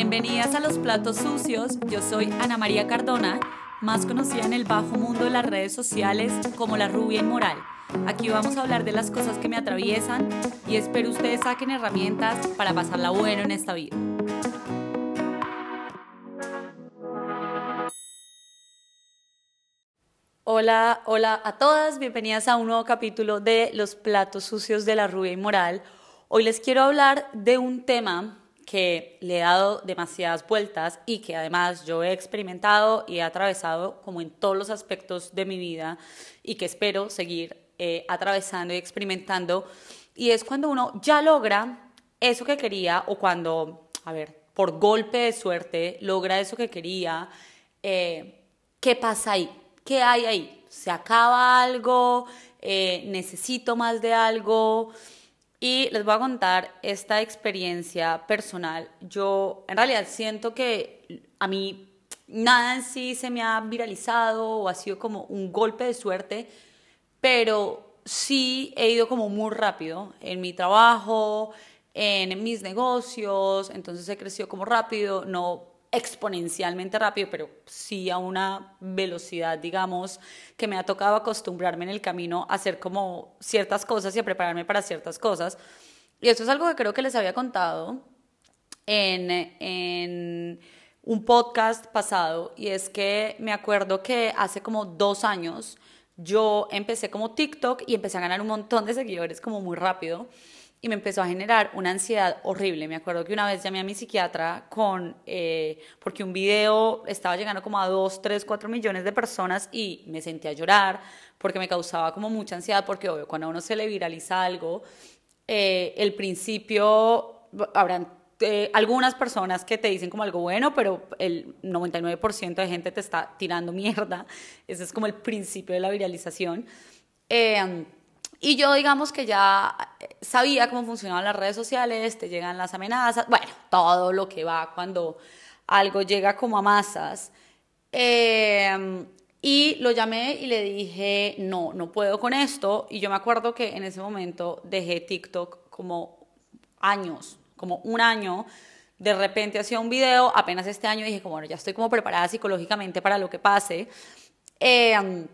Bienvenidas a Los Platos Sucios, yo soy Ana María Cardona, más conocida en el bajo mundo de las redes sociales como la rubia inmoral. Aquí vamos a hablar de las cosas que me atraviesan y espero ustedes saquen herramientas para pasarla bueno en esta vida. Hola, hola a todas, bienvenidas a un nuevo capítulo de Los Platos Sucios de la Rubia Inmoral. Hoy les quiero hablar de un tema que le he dado demasiadas vueltas y que además yo he experimentado y he atravesado como en todos los aspectos de mi vida y que espero seguir eh, atravesando y experimentando. Y es cuando uno ya logra eso que quería o cuando, a ver, por golpe de suerte logra eso que quería, eh, ¿qué pasa ahí? ¿Qué hay ahí? ¿Se acaba algo? Eh, ¿Necesito más de algo? Y les voy a contar esta experiencia personal. Yo en realidad siento que a mí nada en sí se me ha viralizado o ha sido como un golpe de suerte, pero sí he ido como muy rápido en mi trabajo, en mis negocios, entonces he crecido como rápido, no exponencialmente rápido, pero sí a una velocidad, digamos, que me ha tocado acostumbrarme en el camino a hacer como ciertas cosas y a prepararme para ciertas cosas. Y esto es algo que creo que les había contado en, en un podcast pasado, y es que me acuerdo que hace como dos años yo empecé como TikTok y empecé a ganar un montón de seguidores como muy rápido y me empezó a generar una ansiedad horrible. Me acuerdo que una vez llamé a mi psiquiatra con, eh, porque un video estaba llegando como a 2, 3, 4 millones de personas y me sentí a llorar porque me causaba como mucha ansiedad, porque obvio, cuando a uno se le viraliza algo, eh, el principio, habrán eh, algunas personas que te dicen como algo bueno, pero el 99% de gente te está tirando mierda. Ese es como el principio de la viralización. Eh, y yo digamos que ya sabía cómo funcionaban las redes sociales, te llegan las amenazas, bueno, todo lo que va cuando algo llega como a masas. Em, y lo llamé y le dije, no, no puedo con esto. Y yo me acuerdo que en ese momento dejé TikTok como años, como un año. De repente hacía un video, apenas este año dije, como, bueno, ya estoy como preparada psicológicamente para lo que pase. Eh,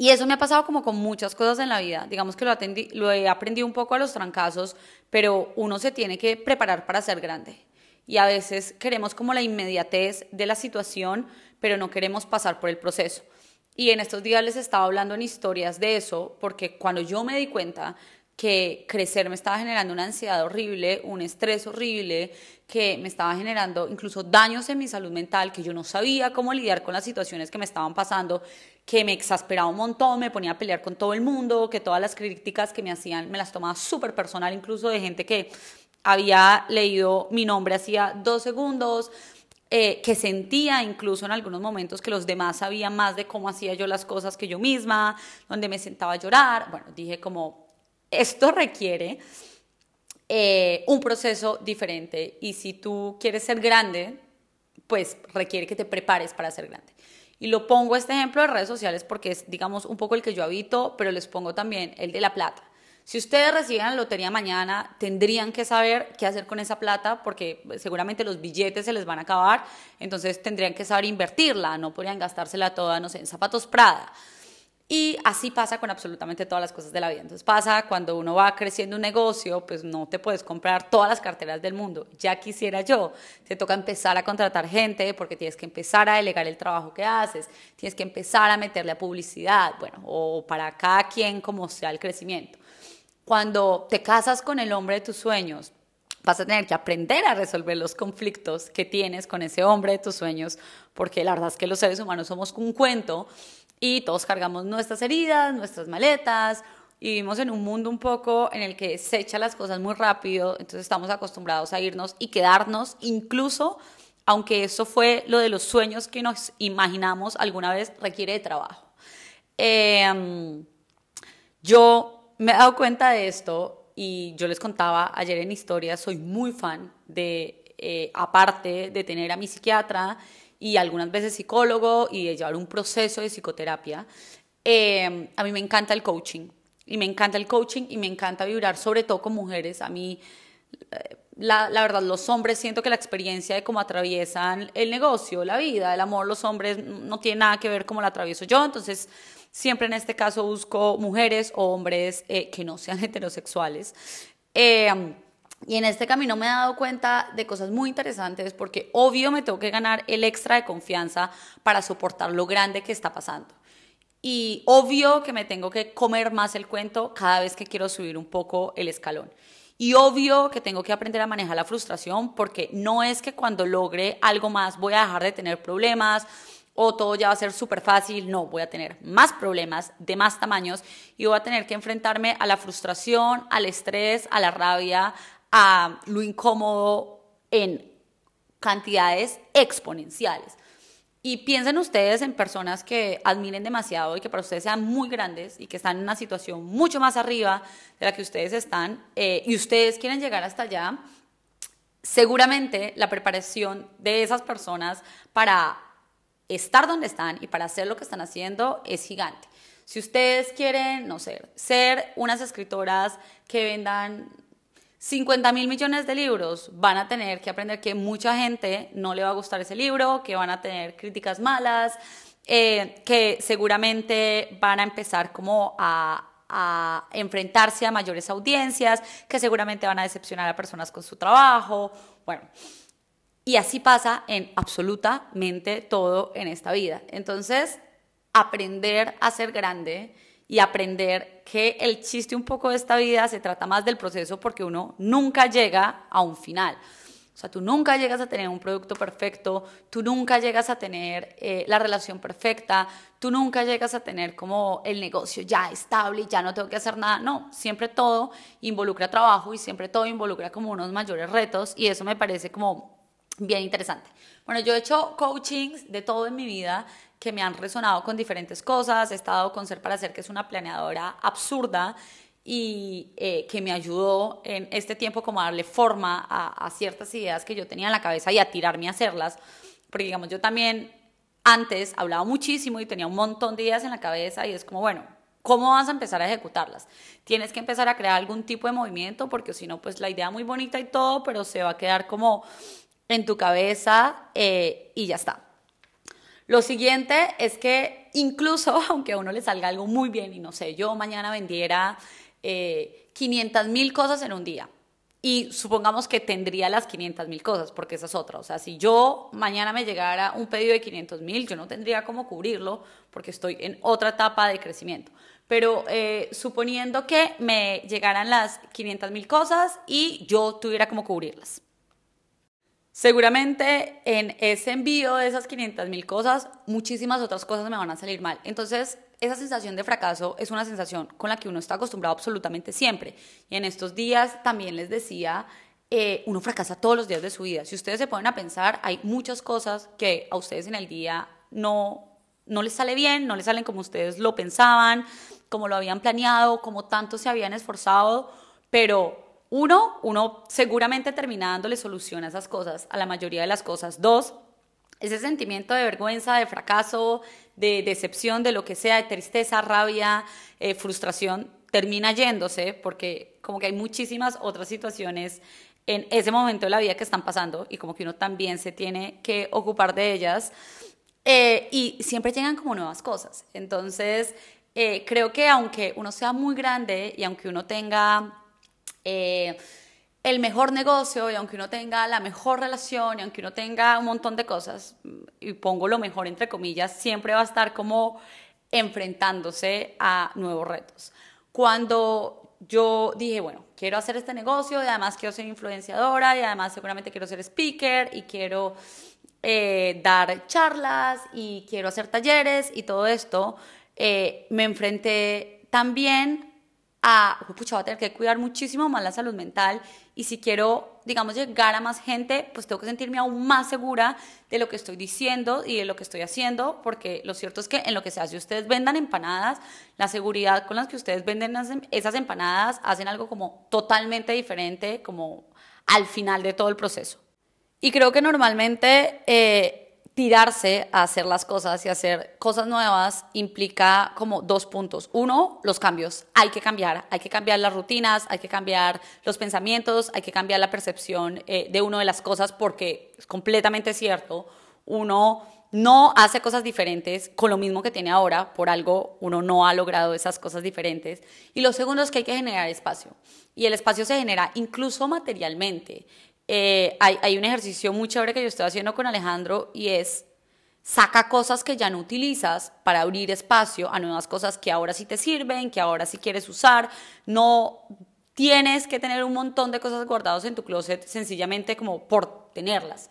y eso me ha pasado como con muchas cosas en la vida. Digamos que lo, he aprendido un poco a los trancazos, pero uno se tiene que preparar para ser grande. Y a veces queremos como la inmediatez de la situación, pero no queremos pasar por el proceso. Y en estos días les estaba hablando en historias de eso, porque cuando yo me di cuenta que crecer me estaba generando una ansiedad horrible, un estrés horrible, que me estaba generando incluso daños en mi salud mental, que yo no sabía cómo lidiar con las situaciones que me estaban pasando, que me exasperaba un montón, me ponía a pelear con todo el mundo, que todas las críticas que me hacían me las tomaba súper personal, incluso de gente que había leído mi nombre hacía dos segundos, eh, que sentía incluso en algunos momentos que los demás sabían más de cómo hacía yo las cosas que yo misma, donde me sentaba a llorar. Bueno, dije como, esto requiere eh, un proceso diferente y si tú quieres ser grande, pues requiere que te prepares para ser grande. Y lo pongo este ejemplo de redes sociales porque es, digamos, un poco el que yo habito, pero les pongo también el de la plata. Si ustedes reciben la lotería mañana, tendrían que saber qué hacer con esa plata porque seguramente los billetes se les van a acabar, entonces tendrían que saber invertirla, no podrían gastársela toda, no sé, en zapatos Prada. Y así pasa con absolutamente todas las cosas de la vida. Entonces pasa cuando uno va creciendo un negocio, pues no te puedes comprar todas las carteras del mundo. Ya quisiera yo. Te toca empezar a contratar gente porque tienes que empezar a delegar el trabajo que haces, tienes que empezar a meterle a publicidad, bueno, o para cada quien como sea el crecimiento. Cuando te casas con el hombre de tus sueños, vas a tener que aprender a resolver los conflictos que tienes con ese hombre de tus sueños, porque la verdad es que los seres humanos somos un cuento y todos cargamos nuestras heridas, nuestras maletas, y vivimos en un mundo un poco en el que se echa las cosas muy rápido, entonces estamos acostumbrados a irnos y quedarnos, incluso aunque eso fue lo de los sueños que nos imaginamos alguna vez, requiere de trabajo. Em, yo me he dado cuenta de esto y yo les contaba ayer en historia, soy muy fan de, eh, aparte de tener a mi psiquiatra y algunas veces psicólogo y de llevar un proceso de psicoterapia. Eh, a mí me encanta el coaching y me encanta el coaching y me encanta vibrar sobre todo con mujeres. A mí, eh, la, la, verdad, los hombres siento que la experiencia de cómo atraviesan el negocio, la vida, el amor, los hombres no tiene nada que ver cómo la atravieso yo, entonces siempre en este caso busco mujeres o hombres eh, que no sean heterosexuales. Eh, y en este camino me he dado cuenta de cosas muy interesantes porque obvio me tengo que ganar el extra de confianza para soportar lo grande que está pasando. Y obvio que me tengo que comer más el cuento cada vez que quiero subir un poco el escalón. Y obvio que tengo que aprender a manejar la frustración porque no es que cuando logre algo más voy a dejar de tener problemas o todo ya va a ser súper fácil. No, voy a tener más problemas de más tamaños y voy a tener que enfrentarme a la frustración, al estrés, a la rabia, a lo incómodo en cantidades exponenciales. Y piensen ustedes en personas que admiren demasiado y que para ustedes sean muy grandes y que están en una situación mucho más arriba de la que ustedes están eh, y ustedes quieren llegar hasta allá. Seguramente la preparación de esas personas para estar donde están y para hacer lo que están haciendo es gigante. Si ustedes quieren, no sé, ser unas escritoras que vendan 50 mil millones de libros, van a tener que aprender que mucha gente no le va a gustar ese libro, que van a tener críticas malas, eh, que seguramente van a empezar como a, a enfrentarse a mayores audiencias, que seguramente van a decepcionar a personas con su trabajo. Bueno, y así pasa en absolutamente todo en esta vida. Entonces, aprender a ser grande y aprender que el chiste un poco de esta vida se trata más del proceso porque uno nunca llega a un final. O sea, tú nunca llegas a tener un producto perfecto, tú nunca llegas a tener eh, la relación perfecta, tú nunca llegas a tener como el negocio ya estable y ya no tengo que hacer nada. No, siempre todo involucra trabajo y siempre todo involucra como unos mayores retos y eso me parece como bien interesante. Bueno, yo he hecho coachings de todo en mi vida que me han resonado con diferentes cosas. He estado con Ser para Ser, que es una planeadora absurda y eh, que me ayudó en este tiempo como a darle forma a, ciertas ideas que yo tenía en la cabeza y a tirarme a hacerlas. Porque digamos, yo también antes hablaba muchísimo y tenía un montón de ideas en la cabeza y es como, bueno, ¿cómo vas a empezar a ejecutarlas? Tienes que empezar a crear algún tipo de movimiento porque si no, pues la idea muy bonita y todo, pero se va a quedar como en tu cabeza eh, y ya está. Lo siguiente es que incluso aunque a uno le salga algo muy bien y no sé, yo mañana vendiera eh, 500 mil cosas en un día y supongamos que tendría las 500 mil cosas, porque esa es otra. O sea, si yo mañana me llegara un pedido de 500 mil, yo no tendría cómo cubrirlo porque estoy en otra etapa de crecimiento. Pero eh, suponiendo que me llegaran las 500 mil cosas y yo tuviera cómo cubrirlas. Seguramente en ese envío de esas 500 mil cosas, muchísimas otras cosas me van a salir mal. Entonces, esa sensación de fracaso es una sensación con la que uno está acostumbrado absolutamente siempre. Y en estos días también les decía, eh, uno fracasa todos los días de su vida. Si ustedes se ponen a pensar, hay muchas cosas que a ustedes en el día no, no les sale bien, no les salen como ustedes lo pensaban, como lo habían planeado, como tanto se habían esforzado, pero uno, uno seguramente termina dándole solución a esas cosas, a la mayoría de las cosas. Dos, ese sentimiento de vergüenza, de fracaso, de decepción, de lo que sea, de tristeza, rabia, eh, frustración, termina yéndose porque como que hay muchísimas otras situaciones en ese momento de la vida que están pasando y como que uno también se tiene que ocupar de ellas eh, y siempre llegan como nuevas cosas. Entonces, eh, creo que aunque uno sea muy grande y aunque uno tenga eh, el mejor negocio y aunque uno tenga la mejor relación y aunque uno tenga un montón de cosas, y pongo lo mejor entre comillas, siempre va a estar como enfrentándose a nuevos retos. Cuando yo dije, bueno, quiero hacer este negocio y además quiero ser influenciadora y además seguramente quiero ser speaker y quiero eh, dar charlas y quiero hacer talleres y todo esto, eh, me enfrenté también a, pucha, voy a tener que cuidar muchísimo más la salud mental y si quiero, digamos, llegar a más gente, pues tengo que sentirme aún más segura de lo que estoy diciendo y de lo que estoy haciendo, porque lo cierto es que en lo que se hace, ustedes vendan empanadas, la seguridad con la que ustedes venden em, esas empanadas hacen algo como totalmente diferente, como al final de todo el proceso. Y creo que normalmente... Eh, tirarse a hacer las cosas y hacer cosas nuevas implica como dos puntos. Uno, los cambios. Hay que cambiar, hay que cambiar las rutinas, hay que cambiar los pensamientos, hay que cambiar la percepción eh, de uno de las cosas porque es completamente cierto. Uno no hace cosas diferentes con lo mismo que tiene ahora, por algo uno no ha logrado esas cosas diferentes. Y lo segundo es que hay que generar espacio. Y el espacio se genera incluso materialmente. Eh, hay, un ejercicio muy chévere que yo estoy haciendo con Alejandro y es saca cosas que ya no utilizas para abrir espacio a nuevas cosas que ahora sí te sirven, que ahora sí quieres usar. No tienes que tener un montón de cosas guardadas en tu closet sencillamente como por tenerlas.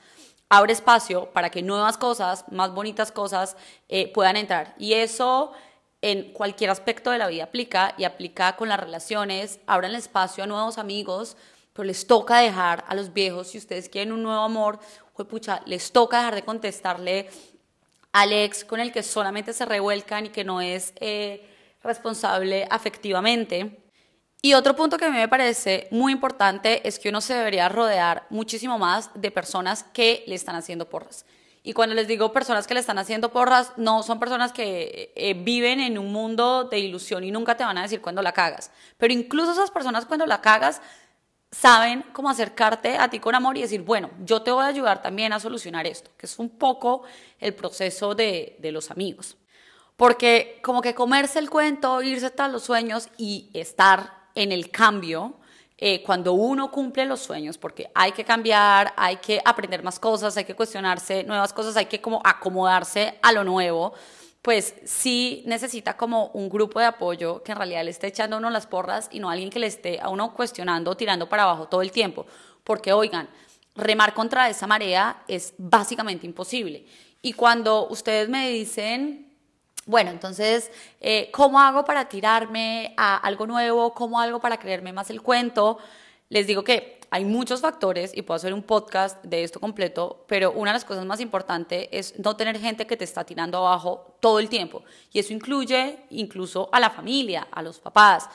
Abre espacio para que nuevas cosas, más bonitas cosas eh, puedan entrar. Y eso en cualquier aspecto de la vida aplica y aplica con las relaciones. Abran espacio a nuevos amigos pero les toca dejar a los viejos, si ustedes quieren un nuevo amor, pucha, les toca dejar de contestarle al ex con el que solamente se revuelcan y que no es eh, responsable afectivamente. Y otro punto que a mí me parece muy importante es que uno se debería rodear muchísimo más de personas que le están haciendo porras. Y cuando les digo personas que le están haciendo porras, no son personas que eh, viven en un mundo de ilusión y nunca te van a decir cuando la cagas. Pero incluso esas personas cuando la cagas saben cómo acercarte a ti con amor y decir, bueno, yo te voy a ayudar también a solucionar esto, que es un poco el proceso de, los amigos. Porque como que comerse el cuento, irse tras los sueños y estar en el cambio, eh, cuando uno cumple los sueños, porque hay que cambiar, hay que aprender más cosas, hay que cuestionarse nuevas cosas, hay que como acomodarse a lo nuevo pues sí necesita como un grupo de apoyo que en realidad le esté echando a uno las porras y no alguien que le esté a uno cuestionando, tirando para abajo todo el tiempo. Porque, oigan, remar contra esa marea es básicamente imposible. Y cuando ustedes me dicen, bueno, entonces, eh, ¿cómo hago para tirarme a algo nuevo? ¿Cómo hago para creerme más el cuento? Les digo que hay muchos factores y puedo hacer un podcast de esto completo, pero una de las cosas más importantes es no tener gente que te está tirando abajo todo el tiempo. Y eso incluye incluso a la familia, a los papás.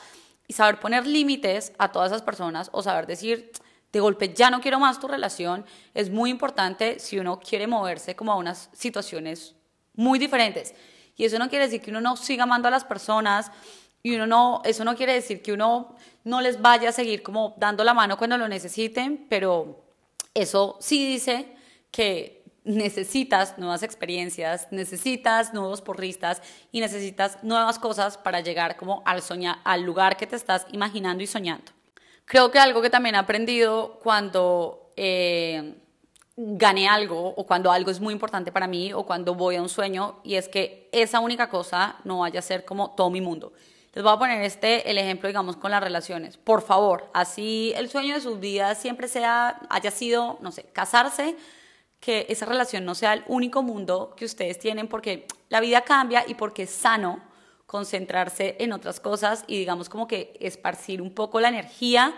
Y saber poner límites a todas esas personas o saber decir, de golpe ya no quiero más tu relación, es muy importante si uno quiere moverse como a unas situaciones muy diferentes. Y eso no quiere decir que uno no siga amando a las personas, y uno no, eso no quiere decir que uno no les vaya a seguir como dando la mano cuando lo necesiten, pero eso sí dice que necesitas nuevas experiencias, necesitas nuevos porristas y necesitas nuevas cosas para llegar como al, al lugar que te estás imaginando y soñando. Creo que algo que también he aprendido cuando eh, gané algo o cuando algo es muy importante para mí o cuando voy a un sueño y es que esa única cosa no vaya a ser como todo mi mundo les voy a poner este, el ejemplo, digamos, con las relaciones. Por favor, así el sueño de sus vidas siempre sea, haya sido, no sé, casarse, que esa relación no sea el único mundo que ustedes tienen, porque la vida cambia y porque es sano concentrarse en otras cosas y, digamos, como que esparcir un poco la energía.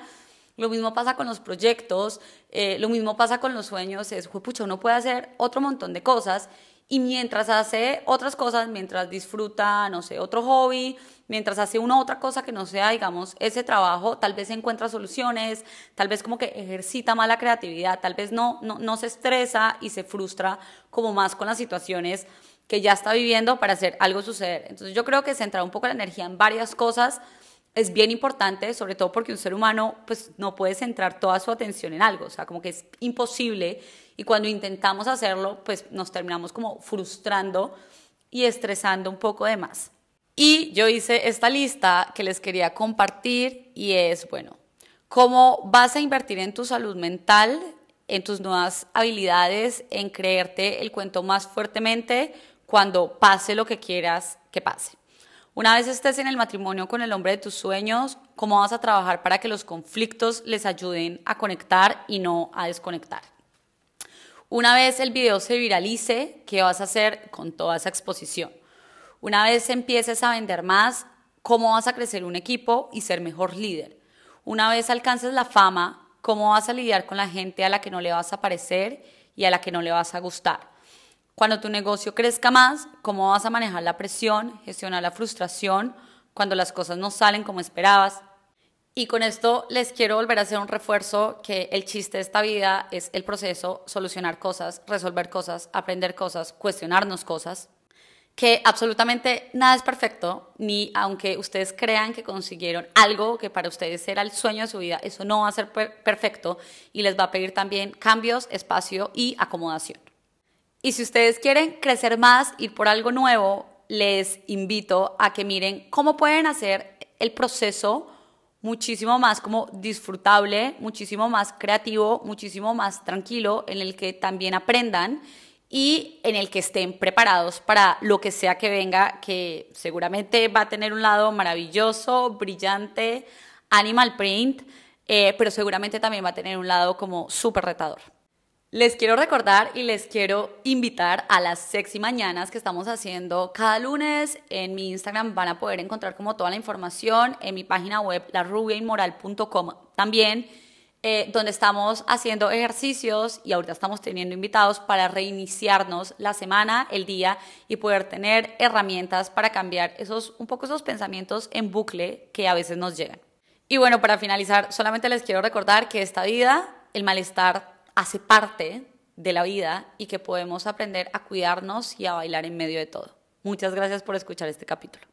Lo mismo pasa con los proyectos, eh, lo mismo pasa con los sueños, es, pucha, uno puede hacer otro montón de cosas y mientras hace otras cosas, mientras disfruta, no sé, otro hobby, mientras hace una otra cosa que no sea, digamos, ese trabajo, tal vez encuentra soluciones, tal vez como que ejercita más la creatividad, tal vez no, no, no se estresa y se frustra como más con las situaciones que ya está viviendo para hacer algo suceder. Entonces yo creo que centrar un poco la energía en varias cosas es bien importante, sobre todo porque un ser humano pues no puede centrar toda su atención en algo, o sea, como que es imposible y cuando intentamos hacerlo pues nos terminamos como frustrando y estresando un poco de más. Y yo hice esta lista que les quería compartir y es, bueno, cómo vas a invertir en tu salud mental, en tus nuevas habilidades, en creerte el cuento más fuertemente cuando pase lo que quieras que pase. Una vez estés en el matrimonio con el hombre de tus sueños, ¿cómo vas a trabajar para que los conflictos les ayuden a conectar y no a desconectar? Una vez el video se viralice, ¿qué vas a hacer con toda esa exposición? Una vez empieces a vender más, ¿cómo vas a crecer un equipo y ser mejor líder? Una vez alcances la fama, ¿cómo vas a lidiar con la gente a la que no le vas a parecer y a la que no le vas a gustar? Cuando tu negocio crezca más, ¿cómo vas a manejar la presión, gestionar la frustración cuando las cosas no salen como esperabas? Y con esto les quiero volver a hacer un refuerzo que el chiste de esta vida es el proceso, solucionar cosas, resolver cosas, aprender cosas, cuestionarnos cosas, que absolutamente nada es perfecto, ni aunque ustedes crean que consiguieron algo que para ustedes era el sueño de su vida, eso no va a ser perfecto y les va a pedir también cambios, espacio y acomodación. Y si ustedes quieren crecer más, ir por algo nuevo, les invito a que miren cómo pueden hacer el proceso muchísimo más como disfrutable, muchísimo más creativo, muchísimo más tranquilo, en el que también aprendan y en el que estén preparados para lo que sea que venga, que seguramente va a tener un lado maravilloso, brillante, animal print, eh, pero seguramente también va a tener un lado como súper retador. Les quiero recordar y les quiero invitar a las sexy mañanas que estamos haciendo cada lunes. En mi Instagram van a poder encontrar como toda la información en mi página web larubiainmoral.com también, eh, donde estamos haciendo ejercicios y ahorita estamos teniendo invitados para reiniciarnos la semana, el día y poder tener herramientas para cambiar esos un poco esos pensamientos en bucle que a veces nos llegan. Y bueno, para finalizar, solamente les quiero recordar que esta vida, el malestar hace parte de la vida y que podemos aprender a cuidarnos y a bailar en medio de todo. Muchas gracias por escuchar este capítulo.